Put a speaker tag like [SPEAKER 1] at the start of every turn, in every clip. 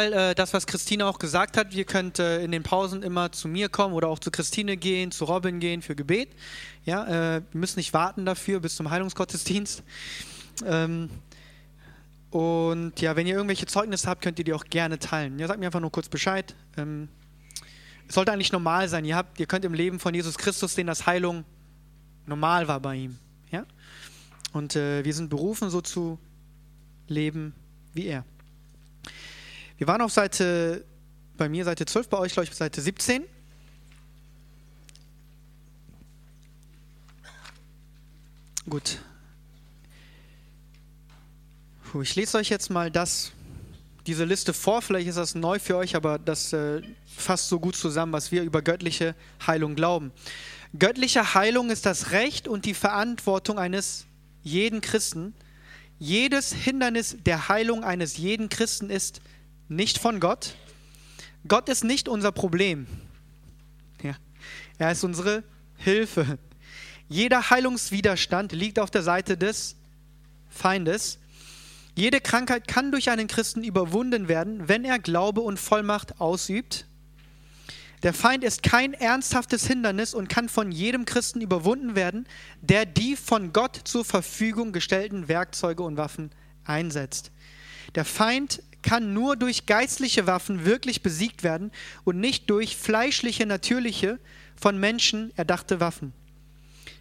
[SPEAKER 1] Äh, das, was Christine auch gesagt hat, ihr könnt äh, in den Pausen immer zu mir kommen oder auch zu Christine gehen, zu Robin gehen für Gebet. Ja, äh, wir müssen nicht warten dafür bis zum Heilungsgottesdienst. Ähm, und ja, wenn ihr irgendwelche Zeugnisse habt, könnt ihr die auch gerne teilen. Ja, sagt mir einfach nur kurz Bescheid. Ähm, es sollte eigentlich normal sein. Ihr, habt, ihr könnt im Leben von Jesus Christus sehen, dass Heilung normal war bei ihm. Ja? Und wir sind berufen, so zu leben wie er. Wir waren auf Seite, bei mir Seite 12, bei euch glaube ich Seite 17. Gut. Ich lese euch jetzt mal das, diese Liste vor. Vielleicht ist das neu für euch, aber das äh, fasst so gut zusammen, was wir über göttliche Heilung glauben. Göttliche Heilung ist das Recht und die Verantwortung eines jeden Christen. Jedes Hindernis der Heilung eines jeden Christen ist nicht von Gott. Gott ist nicht unser Problem. Ja. Er ist unsere Hilfe. Jeder Heilungswiderstand liegt auf der Seite des Feindes. Jede Krankheit kann durch einen Christen überwunden werden, wenn er Glaube und Vollmacht ausübt. Der Feind ist kein ernsthaftes Hindernis und kann von jedem Christen überwunden werden, der die von Gott zur Verfügung gestellten Werkzeuge und Waffen einsetzt. Der Feind kann nur durch geistliche Waffen wirklich besiegt werden und nicht durch fleischliche, natürliche, von Menschen erdachte Waffen.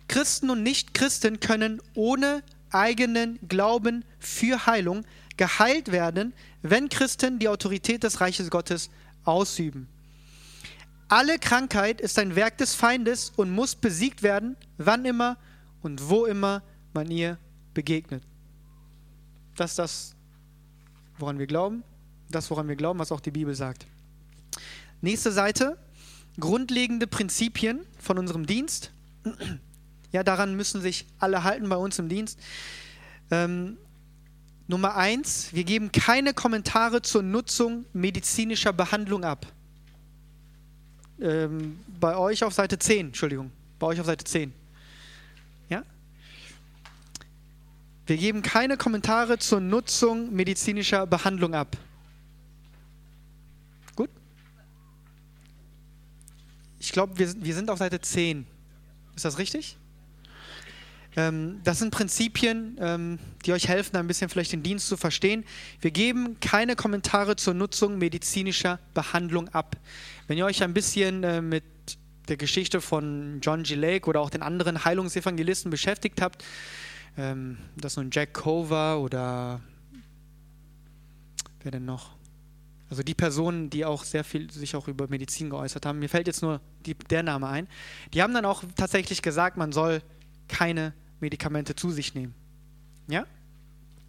[SPEAKER 1] Christen und Nichtchristen können ohne eigenen Glauben für Heilung geheilt werden, wenn Christen die Autorität des Reiches Gottes ausüben. Alle Krankheit ist ein Werk des Feindes und muss besiegt werden, wann immer und wo immer man ihr begegnet. Das ist das woran wir glauben, das, woran wir glauben, was auch die Bibel sagt. Nächste Seite, grundlegende Prinzipien von unserem Dienst. Ja, daran müssen sich alle halten bei uns im Dienst. Ähm, Nummer eins, wir geben keine Kommentare zur Nutzung medizinischer Behandlung ab. Ähm, bei euch auf Seite 10, Entschuldigung, bei euch auf Seite 10. Wir geben keine Kommentare zur Nutzung medizinischer Behandlung ab. Gut? Ich glaube, wir, wir sind auf Seite 10. Ist das richtig? Ähm, das sind Prinzipien, ähm, die euch helfen, ein bisschen vielleicht den Dienst zu verstehen. Wir geben keine Kommentare zur Nutzung medizinischer Behandlung ab. Wenn ihr euch ein bisschen äh, mit der Geschichte von John G. Lake oder auch den anderen Heilungsevangelisten beschäftigt habt, ähm, das nun Jack Cover oder wer denn noch? Also die Personen, die auch sehr viel sich auch über Medizin geäußert haben, mir fällt jetzt nur die, der Name ein, die haben dann auch tatsächlich gesagt, man soll keine Medikamente zu sich nehmen. Ja?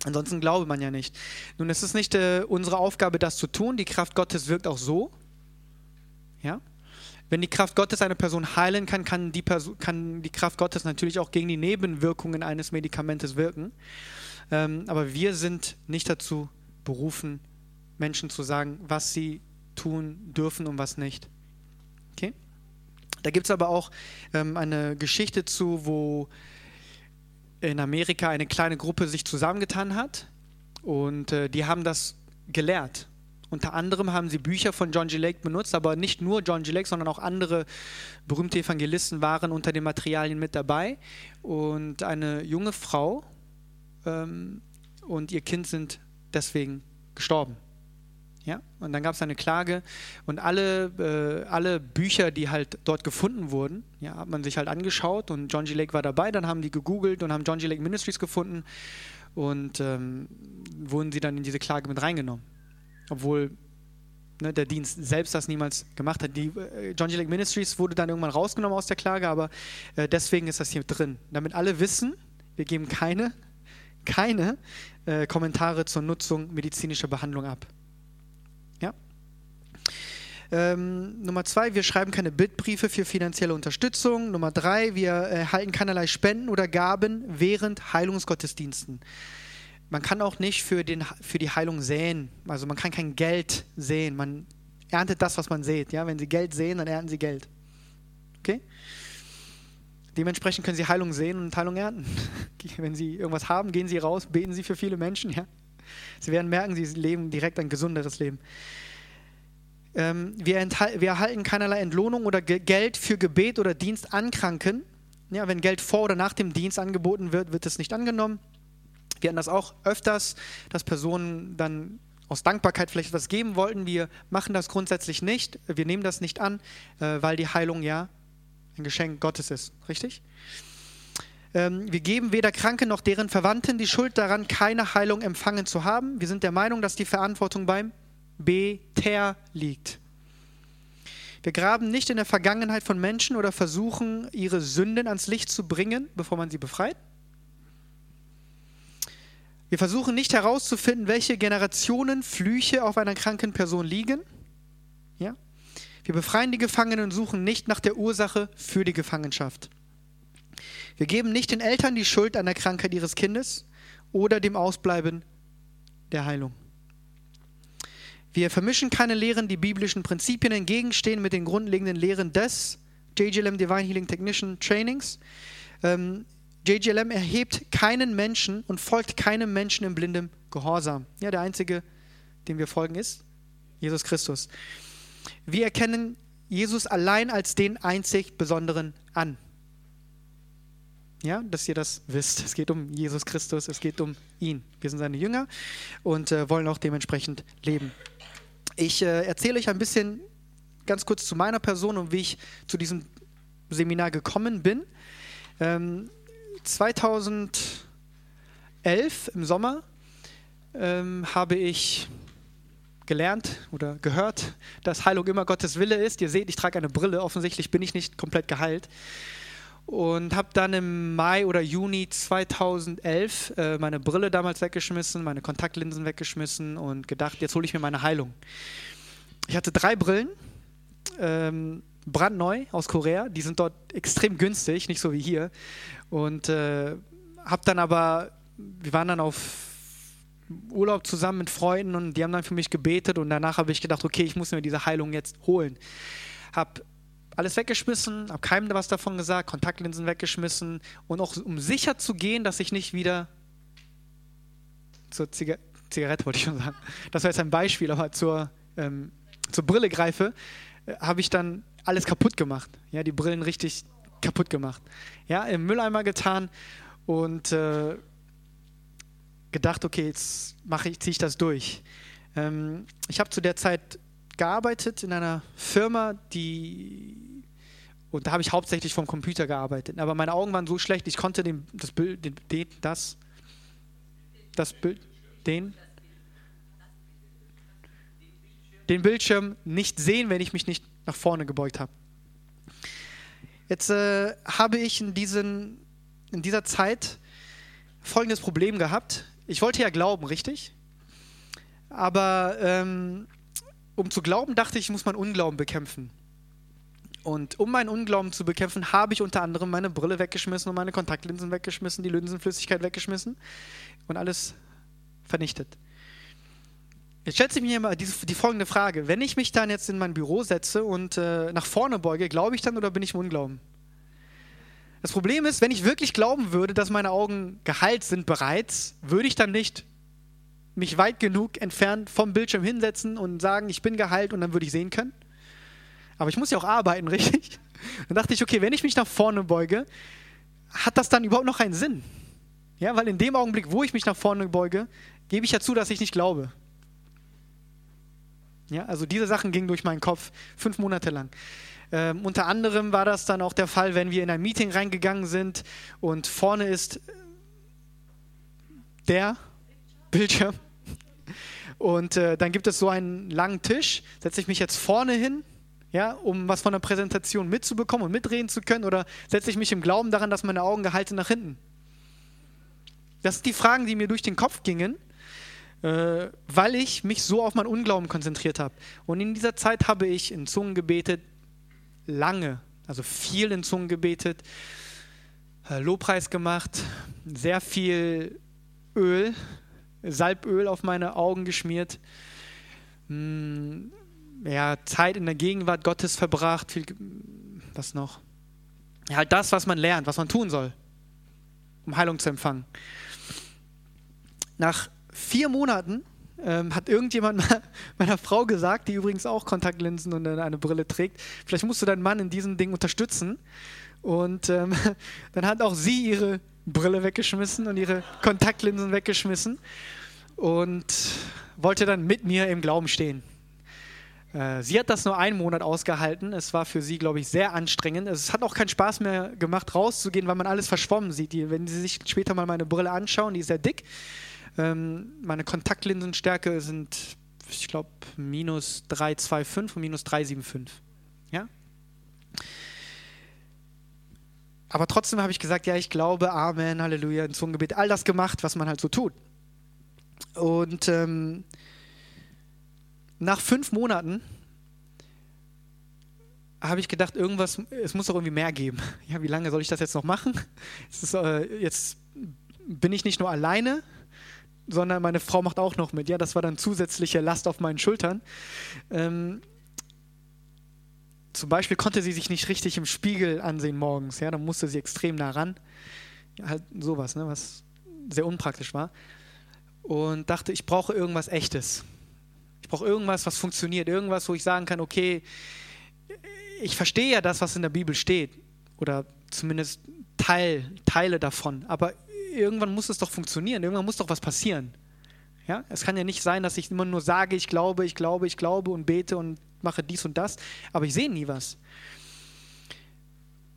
[SPEAKER 1] Ansonsten glaube man ja nicht. Nun, es ist nicht äh, unsere Aufgabe, das zu tun. Die Kraft Gottes wirkt auch so. Ja? Wenn die Kraft Gottes eine Person heilen kann, kann die, Person, kann die Kraft Gottes natürlich auch gegen die Nebenwirkungen eines Medikamentes wirken. Ähm, aber wir sind nicht dazu berufen, Menschen zu sagen, was sie tun dürfen und was nicht. Okay? Da gibt es aber auch ähm, eine Geschichte zu, wo in Amerika eine kleine Gruppe sich zusammengetan hat und äh, die haben das gelehrt. Unter anderem haben sie Bücher von John G. Lake benutzt, aber nicht nur John G. Lake, sondern auch andere berühmte Evangelisten waren unter den Materialien mit dabei. Und eine junge Frau ähm, und ihr Kind sind deswegen gestorben. Ja? Und dann gab es eine Klage und alle, äh, alle Bücher, die halt dort gefunden wurden, ja, hat man sich halt angeschaut und John G. Lake war dabei. Dann haben die gegoogelt und haben John G. Lake Ministries gefunden und ähm, wurden sie dann in diese Klage mit reingenommen obwohl ne, der Dienst selbst das niemals gemacht hat. Die äh, John G. Lake Ministries wurde dann irgendwann rausgenommen aus der Klage, aber äh, deswegen ist das hier drin, damit alle wissen, wir geben keine, keine äh, Kommentare zur Nutzung medizinischer Behandlung ab. Ja? Ähm, Nummer zwei, wir schreiben keine Bittbriefe für finanzielle Unterstützung. Nummer drei, wir erhalten keinerlei Spenden oder Gaben während Heilungsgottesdiensten man kann auch nicht für, den, für die Heilung säen. Also man kann kein Geld säen. Man erntet das, was man sät. Ja? Wenn Sie Geld sehen, dann ernten Sie Geld. Okay? Dementsprechend können Sie Heilung sehen und Heilung ernten. Wenn Sie irgendwas haben, gehen Sie raus, beten Sie für viele Menschen. Ja? Sie werden merken, sie leben direkt ein gesunderes Leben. Ähm, wir, wir, erhalten keinerlei Entlohnung oder Ge Geld für Gebet oder Dienst an Kranken. Ja, wenn Geld vor oder nach dem Dienst angeboten wird, wird es nicht angenommen. Wir hatten das auch öfters, dass Personen dann aus Dankbarkeit vielleicht etwas geben wollten. Wir machen das grundsätzlich nicht. Wir nehmen das nicht an, äh, weil die Heilung ja ein Geschenk Gottes ist. Richtig? Ähm, wir geben weder Kranken noch deren Verwandten die Schuld daran, keine Heilung empfangen zu haben. Wir sind der Meinung, dass die Verantwortung beim Beter liegt. Wir graben nicht in der Vergangenheit von Menschen oder versuchen, ihre Sünden ans Licht zu bringen, bevor man sie befreit. Wir versuchen nicht herauszufinden, welche Generationen Flüche auf einer kranken Person liegen. Ja? Wir befreien die Gefangenen und suchen nicht nach der Ursache für die Gefangenschaft. Wir geben nicht den Eltern die Schuld an der Krankheit ihres Kindes oder dem Ausbleiben der Heilung. Wir vermischen keine Lehren, die biblischen Prinzipien entgegenstehen mit den grundlegenden Lehren des JGLM Divine Healing Technician Trainings. Ähm, JGLM erhebt keinen Menschen und folgt keinem Menschen in blindem Gehorsam. Ja, der einzige, dem wir folgen, ist Jesus Christus. Wir erkennen Jesus allein als den einzig Besonderen an. Ja, dass ihr das wisst. Es geht um Jesus Christus, es geht um ihn. Wir sind seine Jünger und äh, wollen auch dementsprechend leben. Ich äh, erzähle euch ein bisschen ganz kurz zu meiner Person und wie ich zu diesem Seminar gekommen bin. Ähm, 2011 im Sommer ähm, habe ich gelernt oder gehört, dass Heilung immer Gottes Wille ist. Ihr seht, ich trage eine Brille. Offensichtlich bin ich nicht komplett geheilt. Und habe dann im Mai oder Juni 2011 äh, meine Brille damals weggeschmissen, meine Kontaktlinsen weggeschmissen und gedacht, jetzt hole ich mir meine Heilung. Ich hatte drei Brillen, ähm, brandneu aus Korea. Die sind dort extrem günstig, nicht so wie hier. Und äh, habe dann aber, wir waren dann auf Urlaub zusammen mit Freunden und die haben dann für mich gebetet und danach habe ich gedacht, okay, ich muss mir diese Heilung jetzt holen. Habe alles weggeschmissen, habe keinem was davon gesagt, Kontaktlinsen weggeschmissen und auch um sicher zu gehen, dass ich nicht wieder zur Ziga Zigarette wollte ich schon sagen. Das war jetzt ein Beispiel, aber zur, ähm, zur Brille greife, äh, habe ich dann alles kaputt gemacht. Ja, die Brillen richtig kaputt gemacht. Ja, im Mülleimer getan und äh, gedacht, okay, jetzt mache ich, ziehe ich das durch. Ähm, ich habe zu der Zeit gearbeitet in einer Firma, die und da habe ich hauptsächlich vom Computer gearbeitet. Aber meine Augen waren so schlecht, ich konnte den, das Bild, den, das, das Bild, den, den Bildschirm nicht sehen, wenn ich mich nicht nach vorne gebeugt habe. Jetzt äh, habe ich in, diesen, in dieser Zeit folgendes Problem gehabt. Ich wollte ja glauben, richtig? Aber ähm, um zu glauben, dachte ich, muss meinen Unglauben bekämpfen. Und um meinen Unglauben zu bekämpfen, habe ich unter anderem meine Brille weggeschmissen und meine Kontaktlinsen weggeschmissen, die Linsenflüssigkeit weggeschmissen und alles vernichtet. Jetzt schätze ich mir mal die, die, folgende Frage. Wenn ich mich dann jetzt in mein Büro setze und äh, nach vorne beuge, glaube ich dann oder bin ich im Unglauben? Das Problem ist, wenn ich wirklich glauben würde, dass meine Augen geheilt sind bereits, würde ich dann nicht mich weit genug entfernt vom Bildschirm hinsetzen und sagen, ich bin geheilt und dann würde ich sehen können. Aber ich muss ja auch arbeiten, richtig? Dann dachte ich, okay, wenn ich mich nach vorne beuge, hat das dann überhaupt noch einen Sinn? Ja, weil in dem Augenblick, wo ich mich nach vorne beuge, gebe ich ja zu, dass ich nicht glaube. Ja, also diese Sachen gingen durch meinen Kopf fünf Monate lang. Ähm, unter anderem war das dann auch der Fall, wenn wir in ein Meeting reingegangen sind und vorne ist der Bildschirm. Und äh, dann gibt es so einen langen Tisch. Setze ich mich jetzt vorne hin, ja, um was von der Präsentation mitzubekommen und mitreden zu können, oder setze ich mich im Glauben daran, dass meine Augen gehalten nach hinten? Das sind die Fragen, die mir durch den Kopf gingen, äh, weil ich mich so auf meinen Unglauben konzentriert habe. Und in dieser Zeit habe ich in Zungen gebetet, lange, also viel in Zungen gebetet, äh, Lobpreis gemacht, sehr viel Öl Salböl auf meine Augen geschmiert, hm, ja, Zeit in der Gegenwart Gottes verbracht, viel, was noch? Ja, halt das, was man lernt, was man tun soll, um Heilung zu empfangen. Nach vier Monaten ähm, hat irgendjemand meiner Frau gesagt, die übrigens auch Kontaktlinsen und eine Brille trägt, vielleicht musst du deinen Mann in diesem Ding unterstützen. Und ähm, dann hat auch sie ihre Brille weggeschmissen und ihre Kontaktlinsen weggeschmissen und wollte dann mit mir im Glauben stehen. Äh, sie hat das nur einen Monat ausgehalten. Es war für sie, glaube ich, sehr anstrengend. Es hat auch keinen Spaß mehr gemacht, rauszugehen, weil man alles verschwommen sieht. wenn Sie sich später mal meine Brille anschauen, die ist sehr dick. Ähm, meine Kontaktlinsenstärke sind, ich glaube, minus 325 und minus 375. Ja? Aber trotzdem habe ich gesagt, ja, ich glaube, Amen, Halleluja, in Zungengebet, all das gemacht, was man halt so tut. Und ähm, nach fünf Monaten habe ich gedacht, irgendwas, es muss doch irgendwie mehr geben. Ja, wie lange soll ich das jetzt noch machen? Ist, äh, jetzt bin ich nicht nur alleine, sondern meine Frau macht auch noch mit. Ja, das war dann zusätzliche Last auf meinen Schultern. Ähm, zum Beispiel konnte sie sich nicht richtig im Spiegel ansehen morgens. Ja, dann musste sie extrem nah ran. Ja, halt sowas, ne, was sehr unpraktisch war. Und dachte, ich brauche irgendwas Echtes. Ich brauche irgendwas, was funktioniert. Irgendwas, wo ich sagen kann, okay, ich verstehe ja das, was in der Bibel steht. Oder zumindest Teil, Teile davon. Aber irgendwann muss es doch funktionieren, irgendwann muss doch was passieren. Ja? Es kann ja nicht sein, dass ich immer nur sage, ich glaube, ich glaube, ich glaube und bete und mache dies und das, aber ich sehe nie was.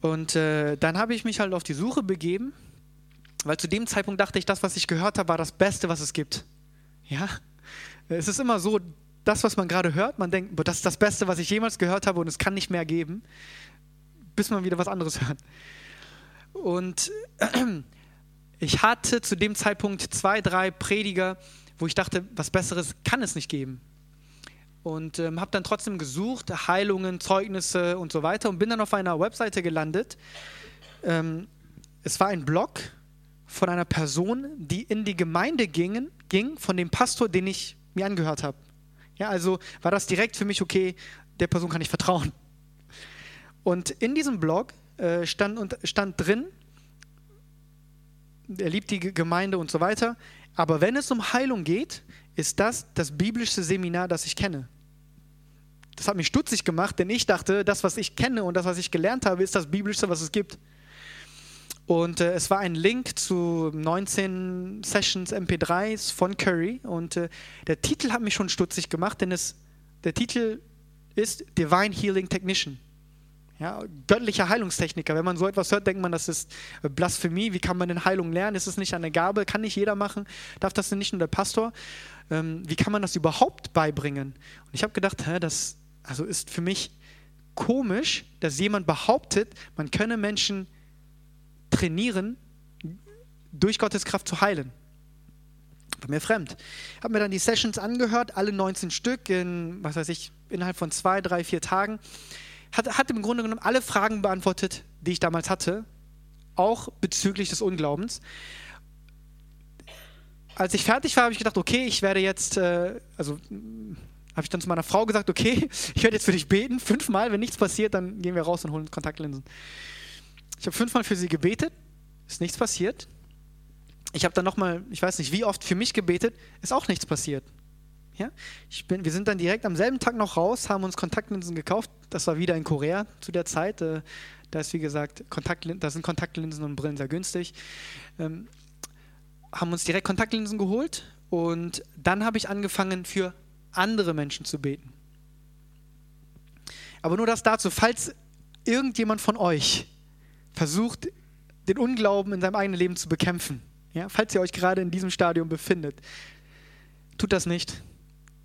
[SPEAKER 1] Und äh, dann habe ich mich halt auf die Suche begeben, weil zu dem Zeitpunkt dachte ich, das, was ich gehört habe, war das Beste, was es gibt. Ja, es ist immer so, das, was man gerade hört, man denkt, das ist das Beste, was ich jemals gehört habe und es kann nicht mehr geben, bis man wieder was anderes hört. Und äh, ich hatte zu dem Zeitpunkt zwei, drei Prediger, wo ich dachte, was Besseres kann es nicht geben. Und ähm, habe dann trotzdem gesucht, Heilungen, Zeugnisse und so weiter und bin dann auf einer Webseite gelandet. Ähm, es war ein Blog von einer Person, die in die Gemeinde gingen, ging, von dem Pastor, den ich mir angehört habe. Ja, also war das direkt für mich okay, der Person kann ich vertrauen. Und in diesem Blog äh, stand, stand drin, er liebt die Gemeinde und so weiter. Aber wenn es um Heilung geht, ist das das biblische Seminar, das ich kenne. Das hat mich stutzig gemacht, denn ich dachte, das, was ich kenne und das, was ich gelernt habe, ist das Biblische, was es gibt. Und äh, es war ein Link zu 19 Sessions MP3s von Curry. Und äh, der Titel hat mich schon stutzig gemacht, denn es, der Titel ist Divine Healing Technician. Ja, göttlicher Heilungstechniker. Wenn man so etwas hört, denkt man, das ist Blasphemie. Wie kann man denn Heilung lernen? Ist es nicht eine Gabe? Kann nicht jeder machen? Darf das denn nicht nur der Pastor? Ähm, wie kann man das überhaupt beibringen? Und ich habe gedacht, hä, das also ist für mich komisch, dass jemand behauptet, man könne Menschen trainieren, durch Gottes Kraft zu heilen. War mir fremd. Habe mir dann die Sessions angehört, alle 19 Stück in, was weiß ich, innerhalb von zwei, drei, vier Tagen hat, hat im Grunde genommen alle Fragen beantwortet, die ich damals hatte, auch bezüglich des Unglaubens. Als ich fertig war, habe ich gedacht, okay, ich werde jetzt, äh, also habe ich dann zu meiner Frau gesagt, okay, ich werde jetzt für dich beten, fünfmal, wenn nichts passiert, dann gehen wir raus und holen Kontaktlinsen. Ich habe fünfmal für sie gebetet, ist nichts passiert. Ich habe dann nochmal, ich weiß nicht wie oft, für mich gebetet, ist auch nichts passiert. Ja? Ich bin, wir sind dann direkt am selben Tag noch raus, haben uns Kontaktlinsen gekauft. Das war wieder in Korea zu der Zeit. Äh, da ist, wie gesagt, da sind Kontaktlinsen und Brillen sehr günstig. Ähm, haben uns direkt Kontaktlinsen geholt und dann habe ich angefangen, für andere Menschen zu beten. Aber nur das dazu, falls irgendjemand von euch versucht, den Unglauben in seinem eigenen Leben zu bekämpfen, ja, falls ihr euch gerade in diesem Stadium befindet, tut das nicht.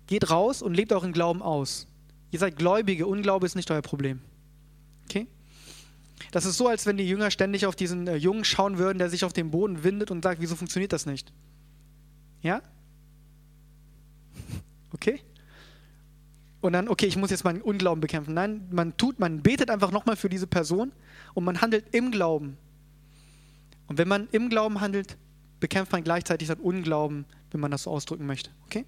[SPEAKER 1] Geht raus und lebt euren Glauben aus. Ihr seid Gläubige, Unglaube ist nicht euer Problem. Okay? Das ist so, als wenn die Jünger ständig auf diesen äh, Jungen schauen würden, der sich auf dem Boden windet und sagt, wieso funktioniert das nicht? Ja? Okay? Und dann, okay, ich muss jetzt meinen Unglauben bekämpfen. Nein, man tut, man betet einfach nochmal für diese Person und man handelt im Glauben. Und wenn man im Glauben handelt, bekämpft man gleichzeitig sein Unglauben, wenn man das so ausdrücken möchte. Okay?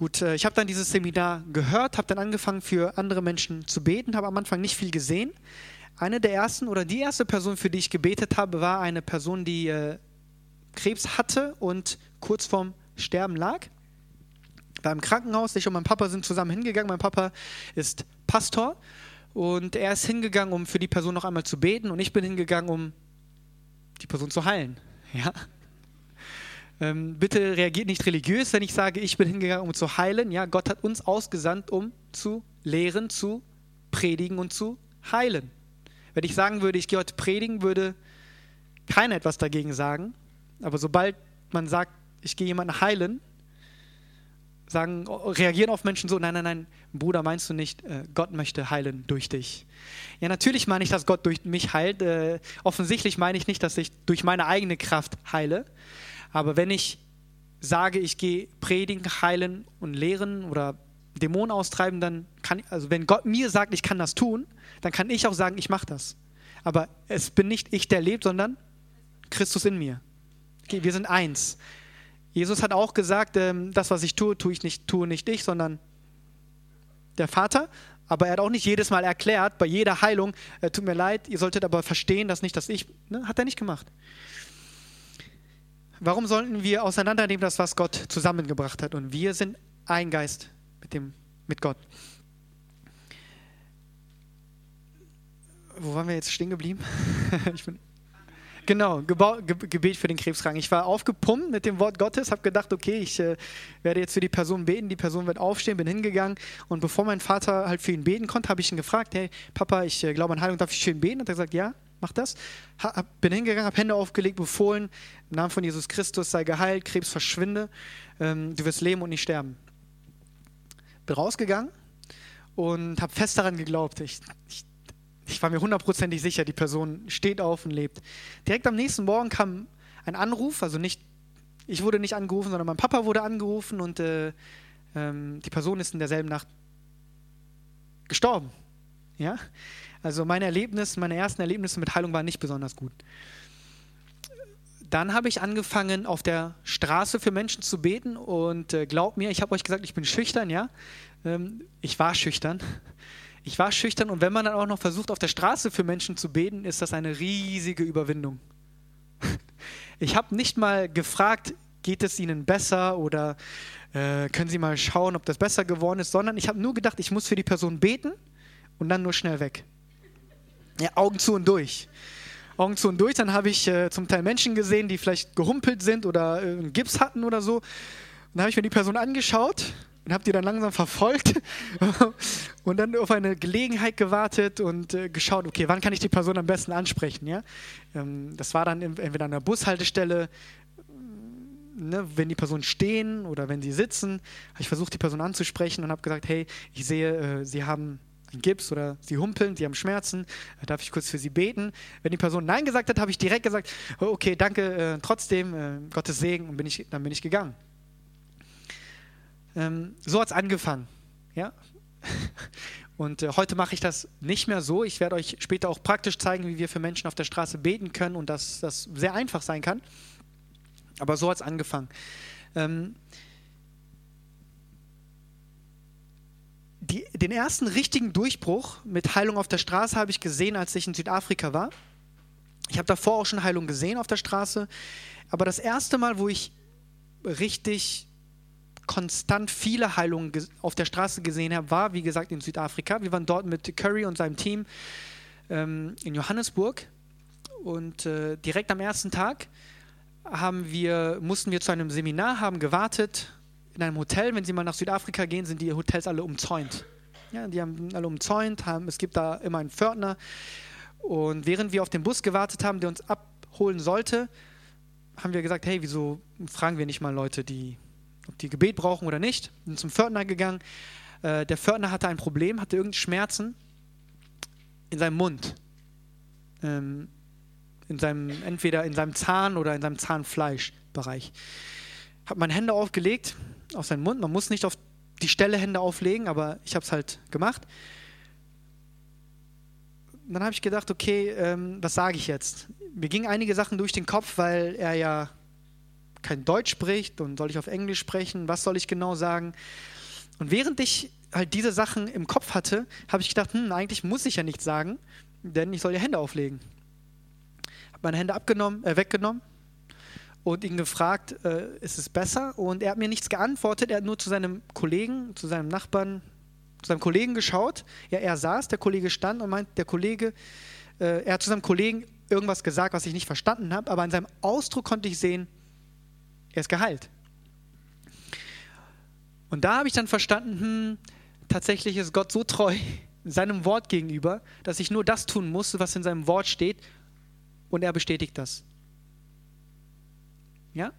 [SPEAKER 1] Gut, äh, ich habe dann dieses Seminar gehört, habe dann angefangen für andere Menschen zu beten, habe am Anfang nicht viel gesehen. Eine der ersten oder die erste Person, für die ich gebetet habe, war eine Person, die äh, Krebs hatte und kurz vorm Sterben lag. War im Krankenhaus. Ich und mein Papa sind zusammen hingegangen. Mein Papa ist Pastor und er ist hingegangen, um für die Person noch einmal zu beten und ich bin hingegangen, um die Person zu heilen. Ja? Ähm, bitte reagiert nicht religiös, wenn ich sage, ich bin hingegangen, um zu heilen. Ja, Gott hat uns ausgesandt, um zu lehren, zu predigen und zu heilen. Wenn ich sagen würde, ich gehe heute predigen, würde keiner etwas dagegen sagen. Aber sobald man sagt, ich gehe jemanden heilen, sagen, reagieren auf Menschen so, nein, nein, nein, Bruder, meinst du nicht, äh, Gott möchte heilen durch dich? Ja, natürlich meine ich, dass Gott durch mich heilt. Äh, offensichtlich meine ich nicht, dass ich durch meine eigene Kraft heile. Aber wenn ich sage, ich gehe predigen, heilen und lehren oder Dämonen austreiben, dann kann, also wenn Gott mir sagt, ich kann das tun, dann kann ich auch sagen, ich mache das. Aber es bin nicht ich, der lebt, sondern Christus in mir. Okay, wir sind eins. Jesus hat auch gesagt, ähm, das, was ich tue, tue ich nicht, tue nicht ich, sondern der Vater. Aber er hat auch nicht jedes Mal erklärt, bei jeder Heilung, äh, tut mir leid, ihr solltet aber verstehen, dass nicht das ich, ne, hat er nicht gemacht. Warum sollten wir auseinandernehmen, das, was Gott zusammengebracht hat? Und wir sind ein Geist mit, dem, mit Gott. Wo waren wir jetzt stehen geblieben? ich bin Genau, Gebet für den Krebskranken. Ich war aufgepumpt mit dem Wort Gottes, habe gedacht, okay, ich äh, werde jetzt für die Person beten, die Person wird aufstehen, bin hingegangen und bevor mein Vater halt für ihn beten konnte, habe ich ihn gefragt, hey Papa, ich äh, glaube an Heilung, darf ich für ihn beten? Und er hat gesagt, ja, mach das. Ha, bin hingegangen, habe Hände aufgelegt, befohlen, im Namen von Jesus Christus sei geheilt, Krebs verschwinde, ähm, du wirst leben und nicht sterben. Bin rausgegangen und habe fest daran geglaubt. Ich, ich ich war mir hundertprozentig sicher, die Person steht auf und lebt. Direkt am nächsten Morgen kam ein Anruf, also nicht, ich wurde nicht angerufen, sondern mein Papa wurde angerufen und äh, ähm, die Person ist in derselben Nacht gestorben. Ja? Also meine Erlebnisse, meine ersten Erlebnisse mit Heilung waren nicht besonders gut. Dann habe ich angefangen, auf der Straße für Menschen zu beten und äh, glaubt mir, ich habe euch gesagt, ich bin schüchtern, ja. Ähm, ich war schüchtern. Ich war schüchtern und wenn man dann auch noch versucht, auf der Straße für Menschen zu beten, ist das eine riesige Überwindung. Ich habe nicht mal gefragt, geht es Ihnen besser oder äh, können Sie mal schauen, ob das besser geworden ist, sondern ich habe nur gedacht, ich muss für die Person beten und dann nur schnell weg. Ja, Augen zu und durch. Augen zu und durch, dann habe ich äh, zum Teil Menschen gesehen, die vielleicht gehumpelt sind oder äh, einen Gips hatten oder so. Dann habe ich mir die Person angeschaut und habe die dann langsam verfolgt und dann auf eine Gelegenheit gewartet und äh, geschaut, okay, wann kann ich die Person am besten ansprechen, ja? Ähm, das war dann entweder an der Bushaltestelle, ne, wenn die Personen stehen oder wenn sie sitzen, habe ich versucht, die Person anzusprechen und habe gesagt, hey, ich sehe, äh, Sie haben einen Gips oder Sie humpeln, Sie haben Schmerzen, äh, darf ich kurz für Sie beten? Wenn die Person Nein gesagt hat, habe ich direkt gesagt, okay, danke, äh, trotzdem, äh, Gottes Segen und bin ich, dann bin ich gegangen. Ähm, so hat es angefangen. Ja? Und äh, heute mache ich das nicht mehr so. Ich werde euch später auch praktisch zeigen, wie wir für Menschen auf der Straße beten können und dass das sehr einfach sein kann. Aber so hat es angefangen. Ähm, die, den ersten richtigen Durchbruch mit Heilung auf der Straße habe ich gesehen, als ich in Südafrika war. Ich habe davor auch schon Heilung gesehen auf der Straße. Aber das erste Mal, wo ich richtig konstant viele Heilungen auf der Straße gesehen habe, war, wie gesagt, in Südafrika. Wir waren dort mit Curry und seinem Team ähm, in Johannesburg. Und äh, direkt am ersten Tag haben wir, mussten wir zu einem Seminar, haben gewartet in einem Hotel. Wenn Sie mal nach Südafrika gehen, sind die Hotels alle umzäunt. Ja, die haben alle umzäunt, haben, es gibt da immer einen Pförtner. Und während wir auf den Bus gewartet haben, der uns abholen sollte, haben wir gesagt, hey, wieso fragen wir nicht mal Leute, die ob die Gebet brauchen oder nicht. Sind zum Pförtner gegangen. Äh, der Pförtner hatte ein Problem, hatte irgendeine Schmerzen in seinem Mund. Ähm, in seinem, entweder in seinem Zahn oder in seinem Zahnfleischbereich. Hat meine Hände aufgelegt auf seinen Mund. Man muss nicht auf die Stelle Hände auflegen, aber ich habe es halt gemacht. Dann habe ich gedacht, okay, ähm, was sage ich jetzt? Mir gingen einige Sachen durch den Kopf, weil er ja kein Deutsch spricht und soll ich auf Englisch sprechen? Was soll ich genau sagen? Und während ich halt diese Sachen im Kopf hatte, habe ich gedacht, hm, eigentlich muss ich ja nichts sagen, denn ich soll die Hände auflegen. Habe meine Hände abgenommen, äh, weggenommen und ihn gefragt, äh, ist es besser? Und er hat mir nichts geantwortet. Er hat nur zu seinem Kollegen, zu seinem Nachbarn, zu seinem Kollegen geschaut. Ja, er saß, der Kollege stand und meint, der Kollege, äh, er hat zu seinem Kollegen irgendwas gesagt, was ich nicht verstanden habe, aber an seinem Ausdruck konnte ich sehen, er ist geheilt. Und da habe ich dann verstanden, hm, tatsächlich ist Gott so treu seinem Wort gegenüber, dass ich nur das tun muss, was in seinem Wort steht, und er bestätigt das. Ja?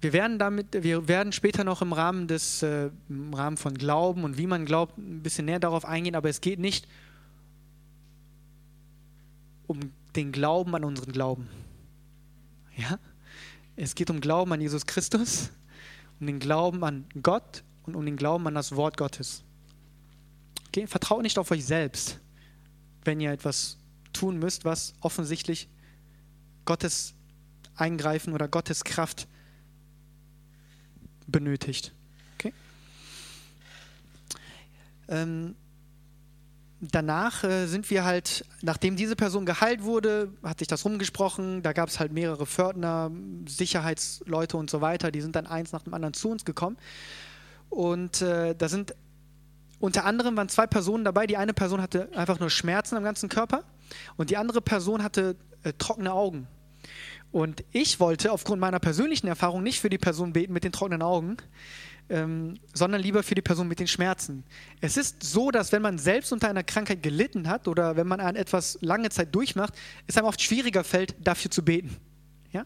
[SPEAKER 1] Wir werden damit, wir werden später noch im Rahmen des, äh, im Rahmen von Glauben und wie man glaubt, ein bisschen näher darauf eingehen, aber es geht nicht um den Glauben an unseren Glauben. Ja? Es geht um Glauben an Jesus Christus, um den Glauben an Gott und um den Glauben an das Wort Gottes. Okay? Vertraut nicht auf euch selbst, wenn ihr etwas tun müsst, was offensichtlich Gottes Eingreifen oder Gottes Kraft benötigt. Okay? Ähm, danach äh, sind wir halt, nachdem diese Person geheilt wurde, hat sich das rumgesprochen, da gab es halt mehrere Pförtner, Sicherheitsleute und so weiter, die sind dann eins nach dem anderen zu uns gekommen. Und äh, da sind unter anderem waren zwei Personen dabei. Die eine Person hatte einfach nur Schmerzen am ganzen Körper und die andere Person hatte äh, trockene Augen. Und ich wollte aufgrund meiner persönlichen Erfahrung nicht für die Person beten mit den trockenen Augen, ähm, sondern lieber für die Person mit den Schmerzen. Es ist so, dass wenn man selbst unter einer Krankheit gelitten hat oder wenn man eine etwas lange Zeit durchmacht, es einem oft schwieriger fällt, dafür zu beten. Ja?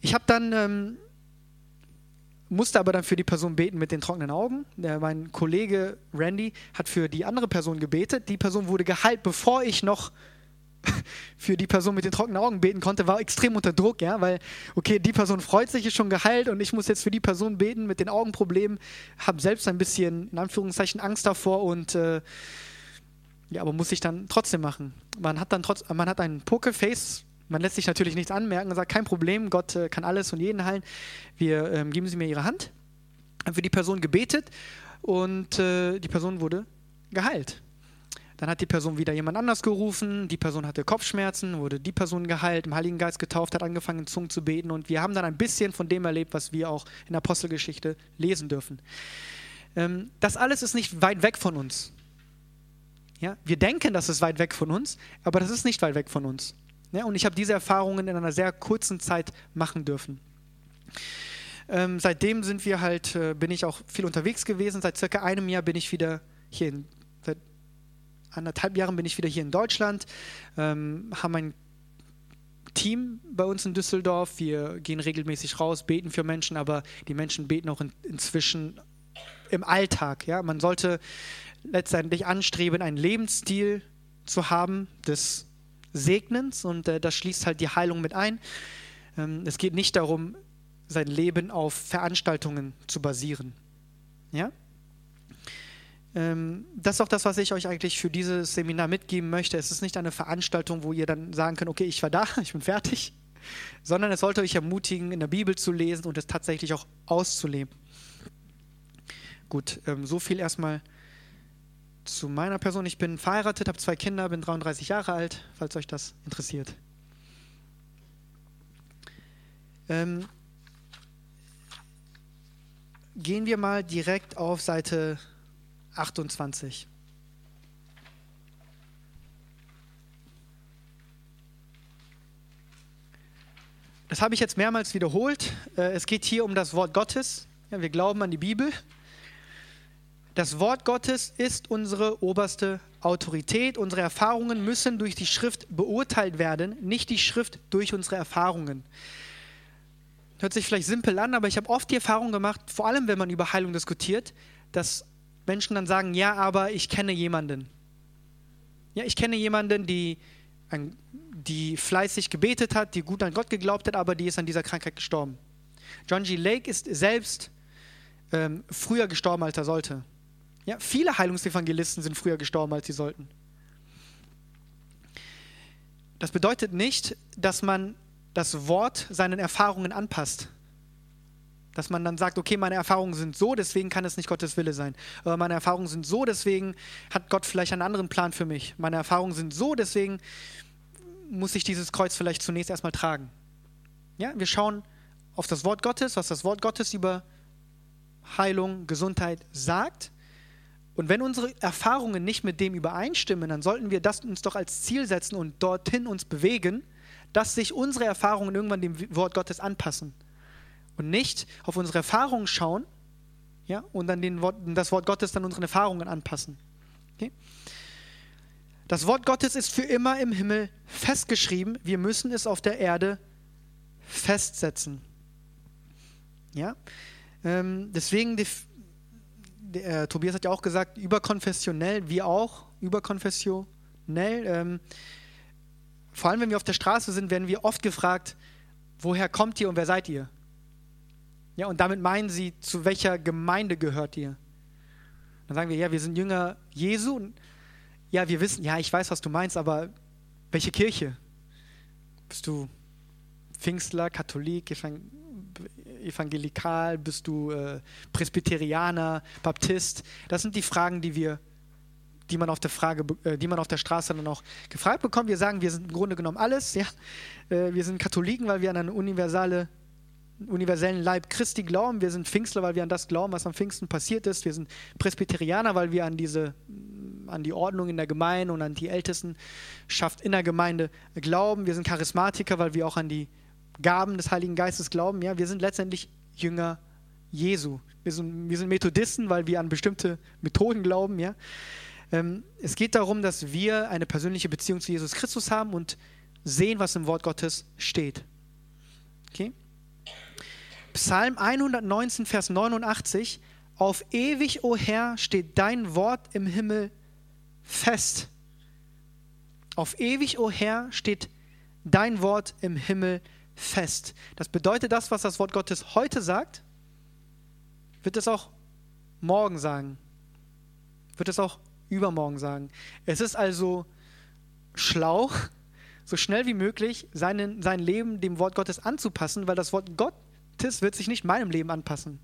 [SPEAKER 1] Ich habe dann ähm, musste aber dann für die Person beten mit den trockenen Augen. Der, mein Kollege Randy hat für die andere Person gebetet. Die Person wurde geheilt, bevor ich noch für die Person mit den trockenen Augen beten konnte, war extrem unter Druck, ja, weil, okay, die Person freut sich, ist schon geheilt und ich muss jetzt für die Person beten mit den Augenproblemen, habe selbst ein bisschen, in Anführungszeichen, Angst davor und äh, ja, aber muss ich dann trotzdem machen. Man hat dann trotz, man hat ein Pokerface, man lässt sich natürlich nichts anmerken und sagt, kein Problem, Gott äh, kann alles und jeden heilen. Wir ähm, geben Sie mir Ihre Hand. Haben für die Person gebetet und äh, die Person wurde geheilt. Dann hat die Person wieder jemand anders gerufen, die Person hatte Kopfschmerzen, wurde die Person geheilt, im Heiligen Geist getauft, hat angefangen in Zungen zu beten und wir haben dann ein bisschen von dem erlebt, was wir auch in der Apostelgeschichte lesen dürfen. Ähm, das alles ist nicht weit weg von uns. Ja? Wir denken, das ist weit weg von uns, aber das ist nicht weit weg von uns. Ja? Und ich habe diese Erfahrungen in einer sehr kurzen Zeit machen dürfen. Ähm, seitdem sind wir halt, äh, bin ich auch viel unterwegs gewesen. Seit circa einem Jahr bin ich wieder hier in anderthalb Jahren bin ich wieder hier in Deutschland, ähm, haben ein Team bei uns in Düsseldorf. Wir gehen regelmäßig raus, beten für Menschen, aber die Menschen beten auch in, inzwischen im Alltag. Ja? Man sollte letztendlich anstreben, einen Lebensstil zu haben des Segnens und äh, das schließt halt die Heilung mit ein. Ähm, es geht nicht darum, sein Leben auf Veranstaltungen zu basieren. Ja? Ähm, das ist auch das, was ich euch eigentlich für dieses Seminar mitgeben möchte. Es ist nicht eine Veranstaltung, wo ihr dann sagen könnt, okay, ich war da, ich bin fertig, sondern es sollte euch ermutigen, in der Bibel zu lesen und es tatsächlich auch auszuleben. Gut, ähm, so viel erstmal zu meiner Person. Ich bin verheiratet, habe zwei Kinder, bin 33 Jahre alt, falls euch das interessiert. Ähm, gehen wir mal direkt auf Seite 28. Das habe ich jetzt mehrmals wiederholt. Äh, es geht hier um das Wort Gottes. wir glauben an die Bibel. Das Wort Gottes ist unsere oberste Autorität. Unsere Erfahrungen müssen durch die Schrift beurteilt werden, nicht die Schrift durch unsere Erfahrungen. Hört sich vielleicht simpel an, aber ich habe oft die Erfahrung gemacht, vor allem wenn man über Heilung diskutiert, dass Menschen dann sagen, ja, aber ich kenne jemanden. Ja, ich kenne jemanden, die, die fleißig gebetet hat, die gut an Gott geglaubt hat, aber die ist an dieser Krankheit gestorben. John G. Lake ist selbst ähm, früher gestorben, als er sollte. Ja, viele Heilungsevangelisten sind früher gestorben, als sie sollten. Das bedeutet nicht, dass man das Wort seinen Erfahrungen anpasst. Dass man dann sagt, okay, meine Erfahrungen sind so, deswegen kann es nicht Gottes Wille sein. Aber meine Erfahrungen sind so, deswegen hat Gott vielleicht einen anderen Plan für mich. Meine Erfahrungen sind so, deswegen muss ich dieses Kreuz vielleicht zunächst erstmal tragen. Ja, wir schauen auf das Wort Gottes, was das Wort Gottes über Heilung, Gesundheit sagt. Und wenn unsere Erfahrungen nicht mit dem übereinstimmen, dann sollten wir das uns doch als Ziel setzen und dorthin uns bewegen, dass sich unsere Erfahrungen irgendwann dem Wort Gottes anpassen. Und nicht auf unsere Erfahrungen schauen ja, und dann den Wort, das Wort Gottes dann unseren Erfahrungen anpassen. Okay? Das Wort Gottes ist für immer im Himmel festgeschrieben. Wir müssen es auf der Erde festsetzen. Ja? Ähm, deswegen, die, der, äh, Tobias hat ja auch gesagt, überkonfessionell, wir auch, überkonfessionell. Ähm, vor allem, wenn wir auf der Straße sind, werden wir oft gefragt, woher kommt ihr und wer seid ihr? Ja, und damit meinen sie, zu welcher Gemeinde gehört ihr? Dann sagen wir, ja, wir sind Jünger Jesu. Ja, wir wissen, ja, ich weiß, was du meinst, aber welche Kirche? Bist du Pfingstler, Katholik, evangelikal, bist du äh, Presbyterianer, Baptist? Das sind die Fragen, die wir, die man auf der Frage, äh, die man auf der Straße dann auch gefragt bekommt. Wir sagen, wir sind im Grunde genommen alles. Ja? Äh, wir sind Katholiken, weil wir an eine universale universellen Leib Christi glauben. Wir sind Pfingstler, weil wir an das glauben, was am Pfingsten passiert ist. Wir sind Presbyterianer, weil wir an diese an die Ordnung in der Gemeinde und an die Ältestenschaft in der Gemeinde glauben. Wir sind Charismatiker, weil wir auch an die Gaben des Heiligen Geistes glauben. Ja, wir sind letztendlich Jünger Jesu. Wir sind, wir sind Methodisten, weil wir an bestimmte Methoden glauben. Ja, ähm, es geht darum, dass wir eine persönliche Beziehung zu Jesus Christus haben und sehen, was im Wort Gottes steht. Okay? Psalm 119, Vers 89. Auf ewig, o oh Herr, steht dein Wort im Himmel fest. Auf ewig, o oh Herr, steht dein Wort im Himmel fest. Das bedeutet, das, was das Wort Gottes heute sagt, wird es auch morgen sagen. Wird es auch übermorgen sagen. Es ist also schlau, so schnell wie möglich seinen, sein Leben dem Wort Gottes anzupassen, weil das Wort Gottes wird sich nicht meinem Leben anpassen.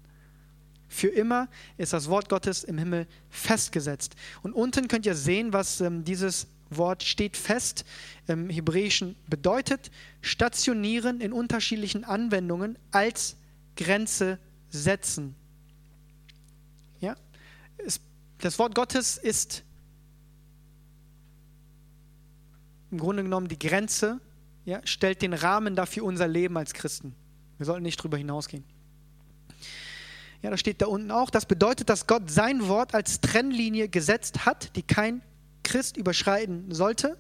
[SPEAKER 1] Für immer ist das Wort Gottes im Himmel festgesetzt. Und unten könnt ihr sehen, was ähm, dieses Wort steht fest im Hebräischen bedeutet. Stationieren in unterschiedlichen Anwendungen als Grenze setzen. Ja? Es, das Wort Gottes ist im Grunde genommen die Grenze, ja, stellt den Rahmen dafür unser Leben als Christen. Wir sollten nicht darüber hinausgehen. Ja, das steht da unten auch. Das bedeutet, dass Gott sein Wort als Trennlinie gesetzt hat, die kein Christ überschreiten sollte.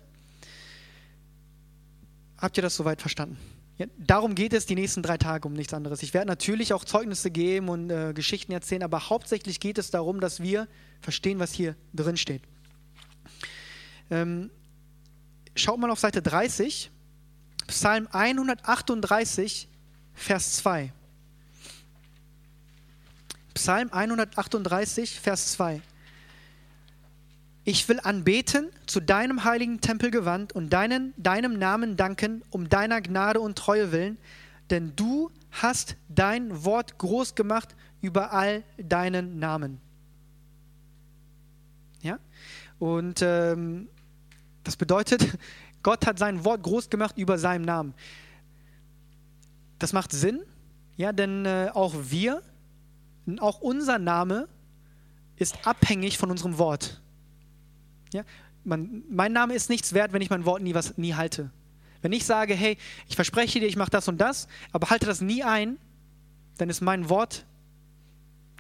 [SPEAKER 1] Habt ihr das soweit verstanden? Ja, darum geht es die nächsten drei Tage, um nichts anderes. Ich werde natürlich auch Zeugnisse geben und äh, Geschichten erzählen, aber hauptsächlich geht es darum, dass wir verstehen, was hier drin steht. Ähm, schaut mal auf Seite 30, Psalm 138, Vers 2. Psalm 138, Vers 2. Ich will anbeten, zu deinem heiligen Tempel gewandt und deinen, deinem Namen danken, um deiner Gnade und Treue willen, denn du hast dein Wort groß gemacht über all deinen Namen. Ja? Und ähm, das bedeutet, Gott hat sein Wort groß gemacht über seinem Namen. Das macht Sinn, ja, denn äh, auch wir auch unser Name ist abhängig von unserem Wort. Ja? Man, mein Name ist nichts wert, wenn ich mein Wort nie, was, nie halte. Wenn ich sage, hey, ich verspreche dir, ich mache das und das, aber halte das nie ein, dann ist mein Wort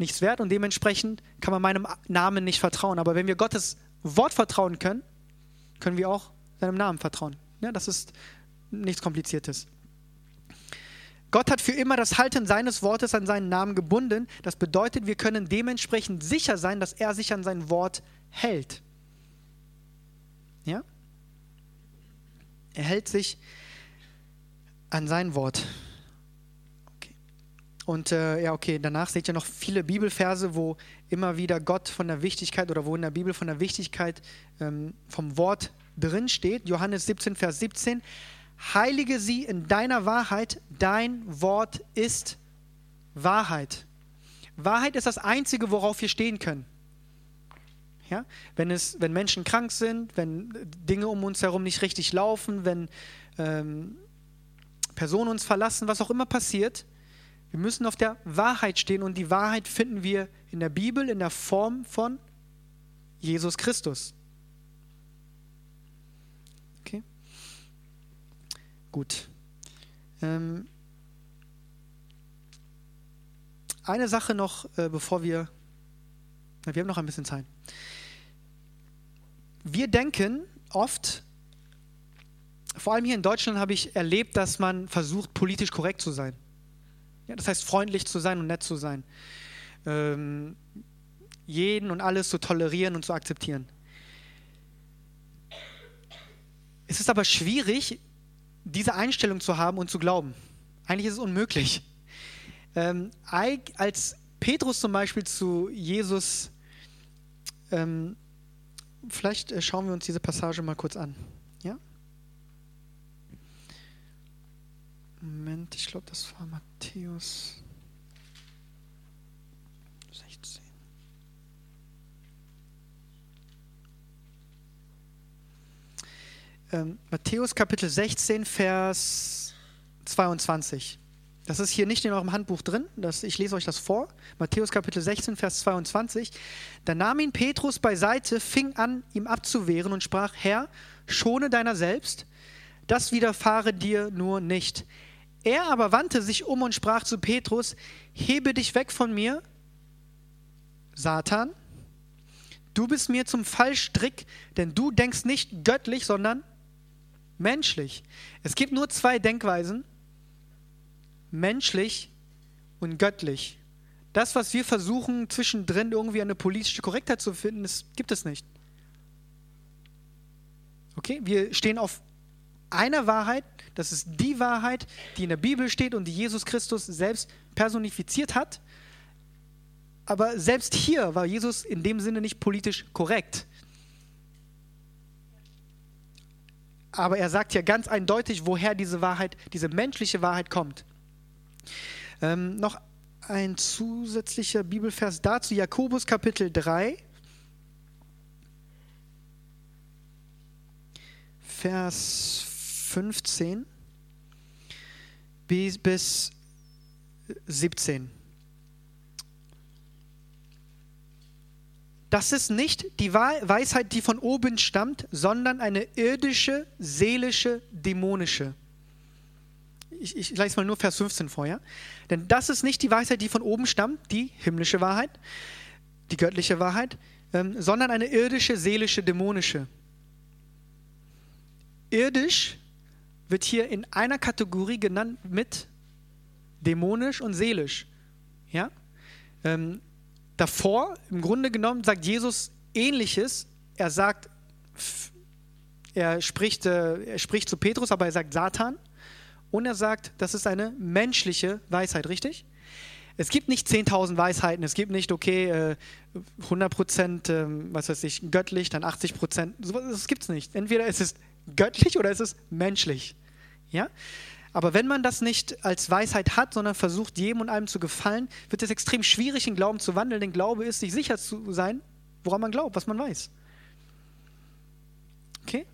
[SPEAKER 1] nichts wert und dementsprechend kann man meinem Namen nicht vertrauen. Aber wenn wir Gottes Wort vertrauen können, können wir auch seinem Namen vertrauen. Ja, das ist nichts Kompliziertes. Gott hat für immer das Halten seines Wortes an seinen Namen gebunden. Das bedeutet, wir können dementsprechend sicher sein, dass er sich an sein Wort hält. Ja? Er hält sich an sein Wort. Okay. Und äh, ja, okay, danach seht ihr noch viele Bibelverse, wo immer wieder Gott von der Wichtigkeit oder wo in der Bibel von der Wichtigkeit ähm, vom Wort drin steht. Johannes 17, Vers 17 heilige sie in deiner Wahrheit, dein Wort ist Wahrheit. Wahrheit ist das Einzige, worauf wir stehen können. Ja? Wenn, es, wenn Menschen krank sind, wenn Dinge um uns herum nicht richtig laufen, wenn ähm, Personen uns verlassen, was auch immer passiert, wir müssen auf der Wahrheit stehen und die Wahrheit finden wir in der Bibel in der Form von Jesus Christus. Okay? Gut. Ähm, eine Sache noch, äh, bevor wir. Na, wir haben noch ein bisschen Zeit. Wir denken oft, vor allem hier in Deutschland habe ich erlebt, dass man versucht, politisch korrekt zu sein. Ja, das heißt, freundlich zu sein und nett zu sein. Ähm, jeden und alles zu tolerieren und zu akzeptieren. Es ist aber schwierig, diese Einstellung zu haben und zu glauben. Eigentlich ist es unmöglich. Ähm, als Petrus zum Beispiel zu Jesus, ähm, vielleicht äh, schauen wir uns diese Passage mal kurz an. Ja? Moment, ich glaube, das war Matthäus Ähm, Matthäus Kapitel 16, Vers 22. Das ist hier nicht in eurem Handbuch drin. Das, ich lese euch das vor. Matthäus Kapitel 16, Vers 22. Da nahm ihn Petrus beiseite, fing an, ihm abzuwehren und sprach: Herr, schone deiner selbst, das widerfahre dir nur nicht. Er aber wandte sich um und sprach zu Petrus: Hebe dich weg von mir, Satan. Du bist mir zum Fallstrick, denn du denkst nicht göttlich, sondern menschlich. Es gibt nur zwei Denkweisen menschlich und göttlich. Das, was wir versuchen, zwischendrin irgendwie eine politische Korrektheit zu finden, das gibt es nicht. Okay, wir stehen auf einer Wahrheit, das ist die Wahrheit, die in der Bibel steht und die Jesus Christus selbst personifiziert hat. Aber selbst hier war Jesus in dem Sinne nicht politisch korrekt. Aber er sagt ja ganz eindeutig, woher diese Wahrheit, diese menschliche Wahrheit kommt. Ähm, noch ein zusätzlicher Bibelvers dazu, Jakobus Kapitel 3, Vers 15 bis, bis 17. Das ist nicht die Weisheit, die von oben stammt, sondern eine irdische, seelische, dämonische ich, ich lese mal nur Vers 15 vor, ja? Denn das ist nicht die Weisheit, die von oben stammt, die himmlische Wahrheit, die göttliche Wahrheit, ähm, sondern eine irdische, seelische, dämonische. Irdisch wird hier in einer Kategorie genannt mit dämonisch und seelisch. Ja? Ähm, davor, im Grunde genommen, sagt Jesus ähnliches. Er sagt, er spricht, äh, er spricht zu Petrus, aber er sagt Satan. Und er sagt, das ist eine menschliche Weisheit, richtig? Es gibt nicht 10.000 Weisheiten. Es gibt nicht, okay, 100 äh, Prozent, ähm, was weiß ich, göttlich, dann 80 Prozent. Das gibt es nicht. Entweder ist es göttlich oder ist es menschlich. Ja? Aber wenn man das nicht als Weisheit hat, sondern versucht, jedem und allem zu gefallen, wird es extrem schwierig, in Glauben zu wandeln. Denn Glaube ist, sich sicher zu sein, woran man glaubt, was man weiß. Okay?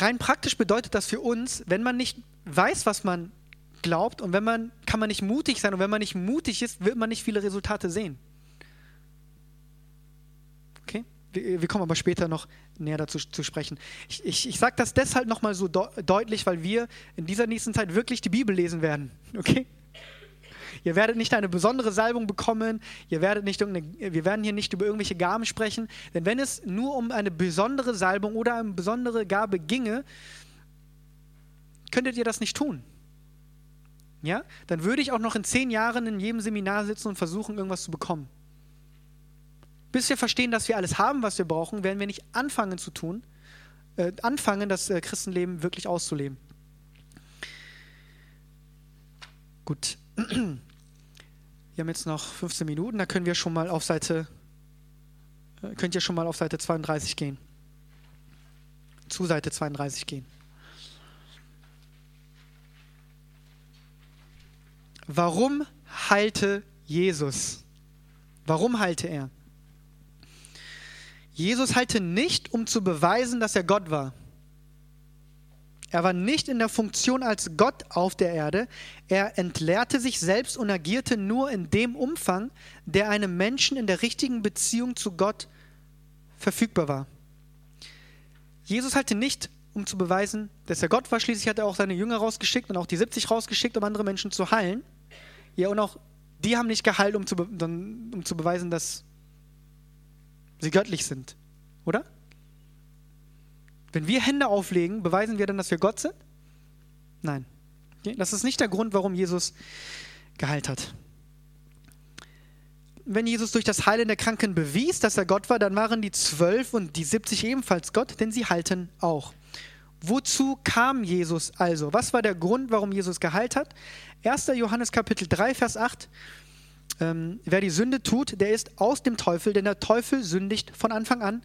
[SPEAKER 1] rein praktisch bedeutet das für uns, wenn man nicht weiß, was man glaubt und wenn man kann man nicht mutig sein und wenn man nicht mutig ist, wird man nicht viele Resultate sehen. Okay? Wir, kommen aber später noch näher dazu zu sprechen. Ich, ich, ich sage das deshalb nochmal so de deutlich, weil wir in dieser nächsten Zeit wirklich die Bibel lesen werden. Okay? Ihr werdet nicht eine besondere Salbung bekommen. Ihr werdet nicht wir werden hier nicht über irgendwelche Gaben sprechen. Denn wenn es nur um eine besondere Salbung oder eine besondere Gabe ginge, könntet ihr das nicht tun. Ja? Dann würde ich auch noch in zehn Jahren in jedem Seminar sitzen und versuchen, irgendwas zu bekommen. Bis wir verstehen, dass wir alles haben, was wir brauchen, werden wir nicht anfangen zu tun, äh, anfangen, das äh, Christenleben wirklich auszuleben. Gut. Wir haben jetzt noch 15 Minuten, da können wir schon mal auf Seite, äh, könnt ihr schon mal auf Seite 32 gehen. Zu Seite 32 gehen. Warum heilte Jesus? Warum heilte er? Jesus heilte nicht, um zu beweisen, dass er Gott war. Er war nicht in der Funktion als Gott auf der Erde. Er entleerte sich selbst und agierte nur in dem Umfang, der einem Menschen in der richtigen Beziehung zu Gott verfügbar war. Jesus heilte nicht, um zu beweisen, dass er Gott war. Schließlich hat er auch seine Jünger rausgeschickt und auch die 70 rausgeschickt, um andere Menschen zu heilen. Ja, und auch die haben nicht geheilt, um zu, um zu beweisen, dass sie göttlich sind. Oder? Wenn wir Hände auflegen, beweisen wir dann, dass wir Gott sind? Nein. Das ist nicht der Grund, warum Jesus geheilt hat. Wenn Jesus durch das Heilen der Kranken bewies, dass er Gott war, dann waren die zwölf und die 70 ebenfalls Gott, denn sie halten auch. Wozu kam Jesus also? Was war der Grund, warum Jesus geheilt hat? 1. Johannes Kapitel 3, Vers 8. Ähm, wer die Sünde tut, der ist aus dem Teufel, denn der Teufel sündigt von Anfang an.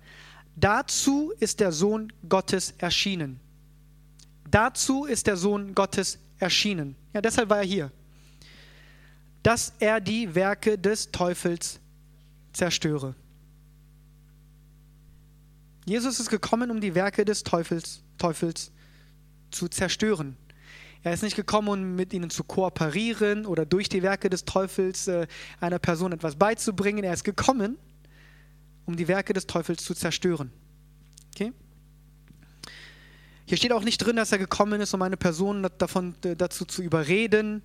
[SPEAKER 1] Dazu ist der Sohn Gottes erschienen. Dazu ist der Sohn Gottes erschienen. Ja, deshalb war er hier. Dass er die Werke des Teufels zerstöre. Jesus ist gekommen, um die Werke des Teufels, Teufels zu zerstören. Er ist nicht gekommen, um mit ihnen zu kooperieren oder durch die Werke des Teufels äh, einer Person etwas beizubringen. Er ist gekommen, um die Werke des Teufels zu zerstören. Okay? Hier steht auch nicht drin, dass er gekommen ist, um eine Person davon, dazu zu überreden,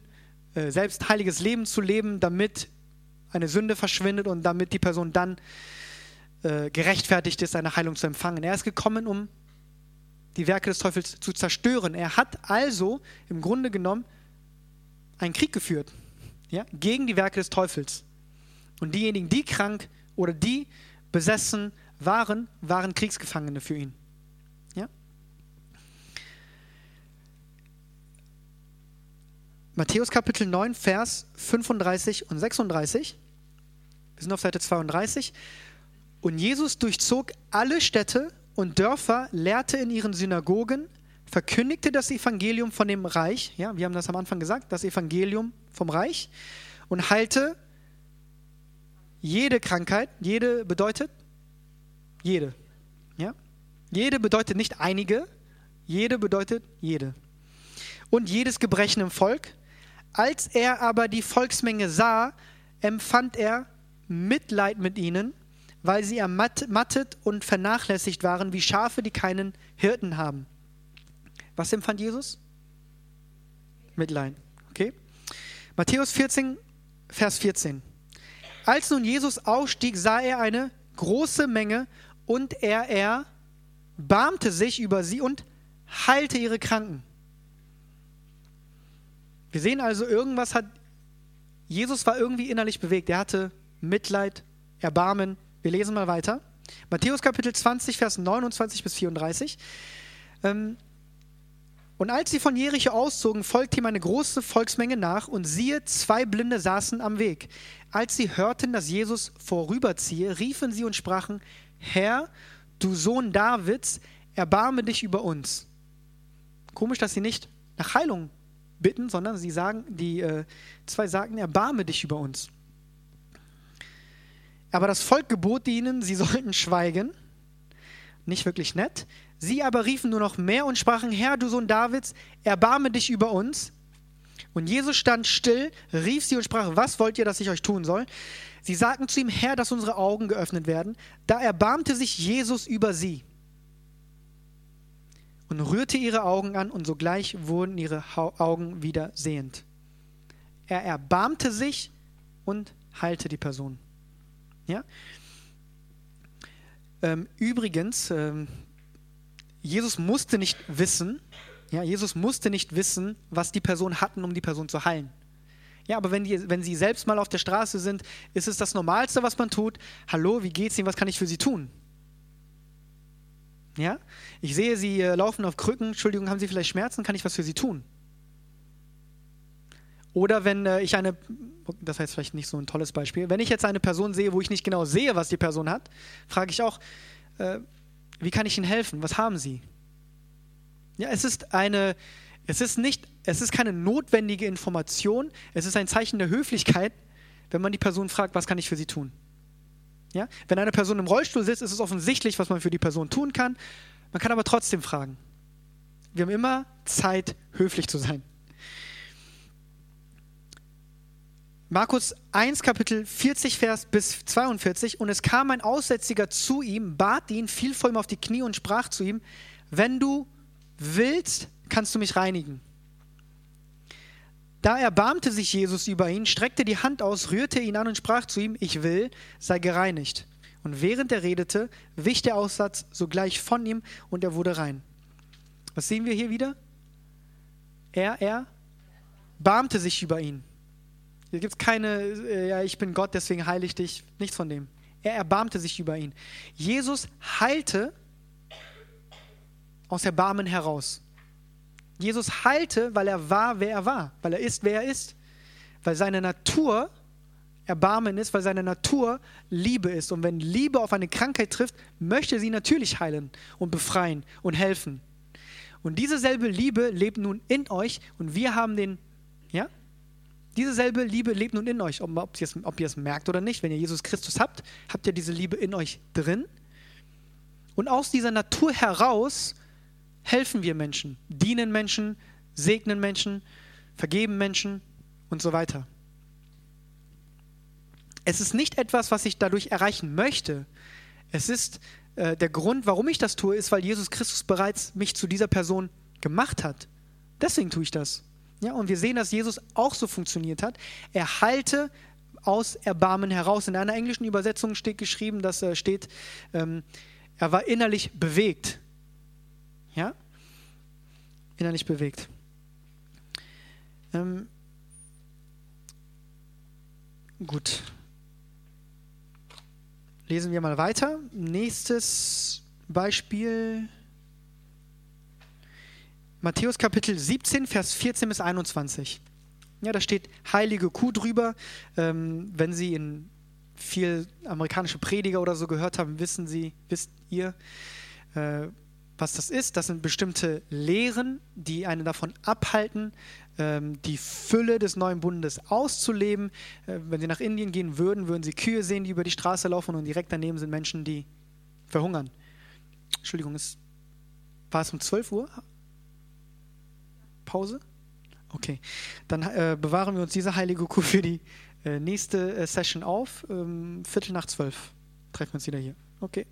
[SPEAKER 1] äh, selbst heiliges Leben zu leben, damit eine Sünde verschwindet und damit die Person dann äh, gerechtfertigt ist, eine Heilung zu empfangen. Er ist gekommen, um die Werke des Teufels zu zerstören. Er hat also im Grunde genommen einen Krieg geführt ja, gegen die Werke des Teufels. Und diejenigen, die krank oder die besessen waren, waren Kriegsgefangene für ihn. Ja? Matthäus Kapitel 9, Vers 35 und 36. Wir sind auf Seite 32. Und Jesus durchzog alle Städte und Dörfer, lehrte in ihren Synagogen, verkündigte das Evangelium von dem Reich, ja, wir haben das am Anfang gesagt, das Evangelium vom Reich und heilte jede Krankheit, jede bedeutet jede. Ja? Jede bedeutet nicht einige, jede bedeutet jede. Und jedes Gebrechen im Volk. Als er aber die Volksmenge sah, empfand er Mitleid mit ihnen, weil sie ermattet und vernachlässigt waren, wie Schafe, die keinen Hirten haben. Was empfand Jesus? Mitleid. Okay? Matthäus 14, Vers 14. Als nun Jesus ausstieg, sah er eine große Menge und er erbarmte sich über sie und heilte ihre Kranken. Wir sehen also, irgendwas hat, Jesus war irgendwie innerlich bewegt. Er hatte Mitleid, Erbarmen. Wir lesen mal weiter. Matthäus Kapitel 20, Vers 29 bis 34. Ähm, und als sie von Jericho auszogen, folgte ihm eine große Volksmenge nach und siehe, zwei Blinde saßen am Weg. Als sie hörten, dass Jesus vorüberziehe, riefen sie und sprachen, Herr, du Sohn Davids, erbarme dich über uns. Komisch, dass sie nicht nach Heilung bitten, sondern sie sagen, die äh, zwei sagten, erbarme dich über uns. Aber das Volk gebot ihnen, sie sollten schweigen. Nicht wirklich nett. Sie aber riefen nur noch mehr und sprachen, Herr, du Sohn Davids, erbarme dich über uns. Und Jesus stand still, rief sie und sprach, was wollt ihr, dass ich euch tun soll? Sie sagten zu ihm, Herr, dass unsere Augen geöffnet werden. Da erbarmte sich Jesus über sie und rührte ihre Augen an und sogleich wurden ihre Augen wieder sehend. Er erbarmte sich und heilte die Person. Ja? Ähm, übrigens, ähm, Jesus musste nicht wissen, ja, Jesus musste nicht wissen, was die Person hatten, um die Person zu heilen. Ja, aber wenn, die, wenn Sie selbst mal auf der Straße sind, ist es das Normalste, was man tut. Hallo, wie geht's Ihnen? Was kann ich für Sie tun? Ja, ich sehe, Sie äh, laufen auf Krücken. Entschuldigung, haben Sie vielleicht Schmerzen? Kann ich was für Sie tun? Oder wenn äh, ich eine, das heißt vielleicht nicht so ein tolles Beispiel, wenn ich jetzt eine Person sehe, wo ich nicht genau sehe, was die Person hat, frage ich auch, äh, wie kann ich Ihnen helfen? Was haben Sie? Ja, es ist eine, es ist nicht, es ist keine notwendige Information, es ist ein Zeichen der Höflichkeit, wenn man die Person fragt, was kann ich für sie tun? Ja? Wenn eine Person im Rollstuhl sitzt, ist es offensichtlich, was man für die Person tun kann. Man kann aber trotzdem fragen. Wir haben immer Zeit, höflich zu sein. Markus 1, Kapitel 40, Vers bis 42. Und es kam ein Aussätziger zu ihm, bat ihn, fiel vor ihm auf die Knie und sprach zu ihm: Wenn du willst, kannst du mich reinigen. Da erbarmte sich Jesus über ihn, streckte die Hand aus, rührte ihn an und sprach zu ihm: Ich will, sei gereinigt. Und während er redete, wich der Aussatz sogleich von ihm und er wurde rein. Was sehen wir hier wieder? Er, er barmte sich über ihn. Hier gibt es keine, äh, ja, ich bin Gott, deswegen heile ich dich. Nichts von dem. Er erbarmte sich über ihn. Jesus heilte aus Erbarmen heraus. Jesus heilte, weil er war, wer er war, weil er ist, wer er ist, weil seine Natur Erbarmen ist, weil seine Natur Liebe ist. Und wenn Liebe auf eine Krankheit trifft, möchte sie natürlich heilen und befreien und helfen. Und diese selbe Liebe lebt nun in euch und wir haben den, ja, diese selbe Liebe lebt nun in euch, ob, ob, ihr es, ob ihr es merkt oder nicht. Wenn ihr Jesus Christus habt, habt ihr diese Liebe in euch drin. Und aus dieser Natur heraus helfen wir Menschen, dienen Menschen, segnen Menschen, vergeben Menschen und so weiter. Es ist nicht etwas, was ich dadurch erreichen möchte. Es ist äh, der Grund, warum ich das tue, ist, weil Jesus Christus bereits mich zu dieser Person gemacht hat. Deswegen tue ich das. Ja, und wir sehen, dass Jesus auch so funktioniert hat. Er halte aus Erbarmen heraus. In einer englischen Übersetzung steht geschrieben, dass er steht, ähm, er war innerlich bewegt. Ja? Innerlich bewegt. Ähm, gut. Lesen wir mal weiter. Nächstes Beispiel. Matthäus Kapitel 17, Vers 14 bis 21. Ja, da steht heilige Kuh drüber. Ähm, wenn Sie in viel amerikanische Prediger oder so gehört haben, wissen Sie, wisst ihr, äh, was das ist. Das sind bestimmte Lehren, die einen davon abhalten, ähm, die Fülle des neuen Bundes auszuleben. Äh, wenn Sie nach Indien gehen würden, würden Sie Kühe sehen, die über die Straße laufen und direkt daneben sind Menschen, die verhungern. Entschuldigung, es, war es um 12 Uhr? Pause? Okay, dann äh, bewahren wir uns diese heilige Kuh für die äh, nächste äh, Session auf. Ähm, Viertel nach zwölf treffen wir uns wieder hier. Okay.